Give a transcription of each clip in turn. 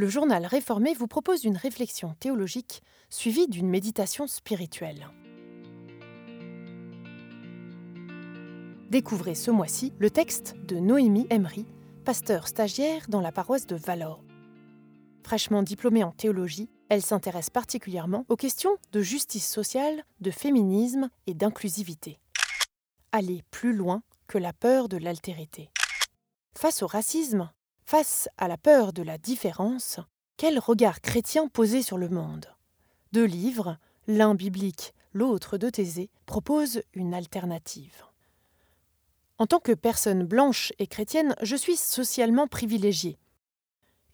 le journal réformé vous propose une réflexion théologique suivie d'une méditation spirituelle. Découvrez ce mois-ci le texte de Noémie Emery, pasteur stagiaire dans la paroisse de Valor. Fraîchement diplômée en théologie, elle s'intéresse particulièrement aux questions de justice sociale, de féminisme et d'inclusivité. Aller plus loin que la peur de l'altérité. Face au racisme, face à la peur de la différence, quel regard chrétien poser sur le monde? Deux livres, l'un biblique, l'autre de Thésée, proposent une alternative. En tant que personne blanche et chrétienne, je suis socialement privilégiée.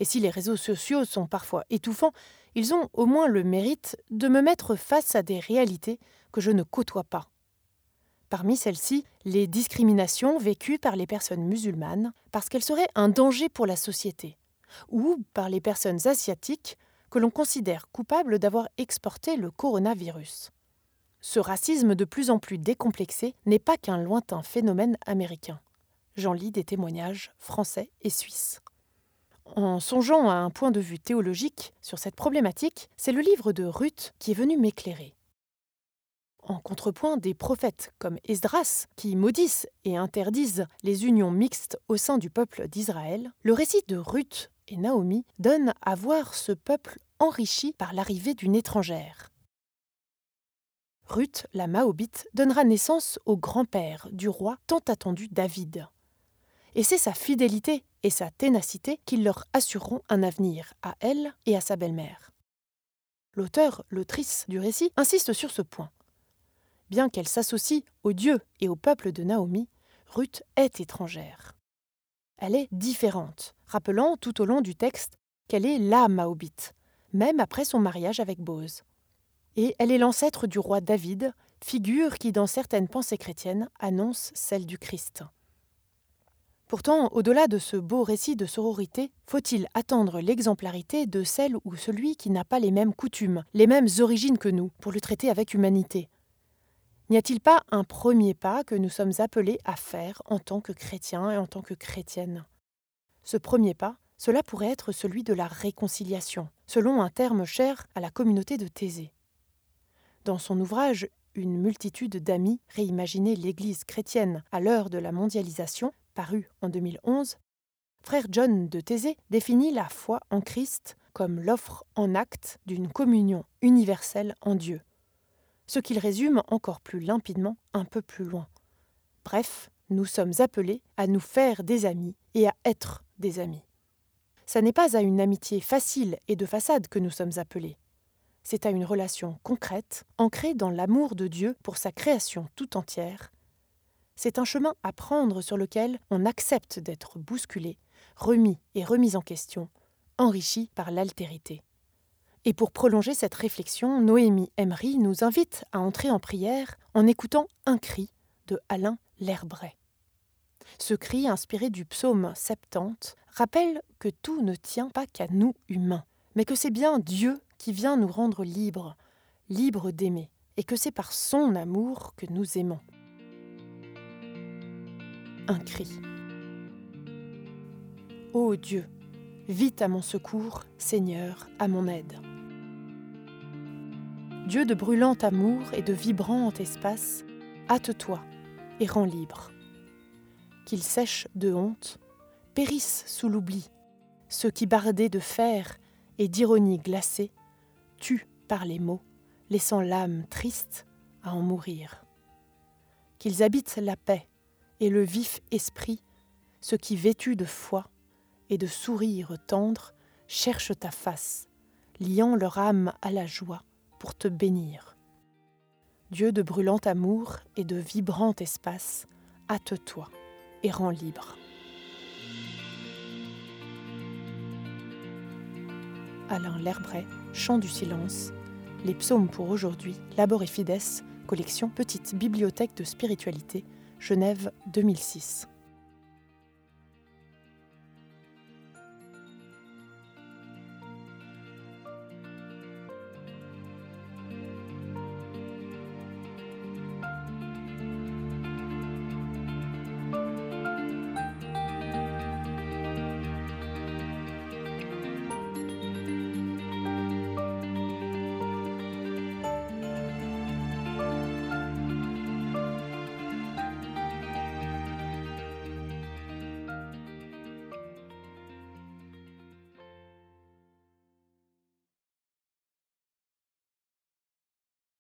Et si les réseaux sociaux sont parfois étouffants, ils ont au moins le mérite de me mettre face à des réalités que je ne côtoie pas. Parmi celles-ci, les discriminations vécues par les personnes musulmanes parce qu'elles seraient un danger pour la société, ou par les personnes asiatiques que l'on considère coupables d'avoir exporté le coronavirus. Ce racisme de plus en plus décomplexé n'est pas qu'un lointain phénomène américain. J'en lis des témoignages français et suisses. En songeant à un point de vue théologique sur cette problématique, c'est le livre de Ruth qui est venu m'éclairer. En contrepoint des prophètes comme Esdras, qui maudissent et interdisent les unions mixtes au sein du peuple d'Israël, le récit de Ruth et Naomi donne à voir ce peuple enrichi par l'arrivée d'une étrangère. Ruth, la Maobite, donnera naissance au grand-père du roi tant attendu David. Et c'est sa fidélité et sa ténacité qui leur assureront un avenir à elle et à sa belle-mère. L'auteur, l'autrice du récit, insiste sur ce point. Bien qu'elle s'associe au Dieu et au peuple de Naomi, Ruth est étrangère. Elle est différente, rappelant tout au long du texte qu'elle est la Maobite, même après son mariage avec Bose. Et elle est l'ancêtre du roi David, figure qui, dans certaines pensées chrétiennes, annonce celle du Christ. Pourtant, au-delà de ce beau récit de sororité, faut-il attendre l'exemplarité de celle ou celui qui n'a pas les mêmes coutumes, les mêmes origines que nous, pour le traiter avec humanité? N'y a-t-il pas un premier pas que nous sommes appelés à faire en tant que chrétiens et en tant que chrétiennes? Ce premier pas, cela pourrait être celui de la réconciliation, selon un terme cher à la communauté de Thésée. Dans son ouvrage Une multitude d'amis, réimaginer l'Église chrétienne à l'heure de la mondialisation, paru en 2011, frère John de Thésée définit la foi en Christ comme l'offre en acte d'une communion universelle en Dieu, ce qu'il résume encore plus limpidement un peu plus loin. Bref, nous sommes appelés à nous faire des amis et à être des amis. Ça n'est pas à une amitié facile et de façade que nous sommes appelés. C'est à une relation concrète, ancrée dans l'amour de Dieu pour sa création tout entière, c'est un chemin à prendre sur lequel on accepte d'être bousculé, remis et remis en question, enrichi par l'altérité. Et pour prolonger cette réflexion, Noémie Emery nous invite à entrer en prière en écoutant un cri de Alain Lerbray. Ce cri, inspiré du psaume 70, rappelle que tout ne tient pas qu'à nous humains, mais que c'est bien Dieu qui vient nous rendre libres, libres d'aimer, et que c'est par son amour que nous aimons un cri. Ô Dieu, vite à mon secours, Seigneur, à mon aide. Dieu de brûlant amour et de vibrant espace, hâte-toi et rends libre. Qu'ils sèchent de honte, périssent sous l'oubli, ceux qui bardaient de fer et d'ironie glacée, tuent par les mots, laissant l'âme triste à en mourir. Qu'ils habitent la paix et le vif esprit, ceux qui vêtus de foi et de sourires tendres cherchent ta face, liant leur âme à la joie pour te bénir. Dieu de brûlant amour et de vibrant espace, hâte-toi et rends libre. Alain Lerbray, Chant du silence, Les psaumes pour aujourd'hui, Labor et Fides, collection Petite Bibliothèque de spiritualité, Genève 2006.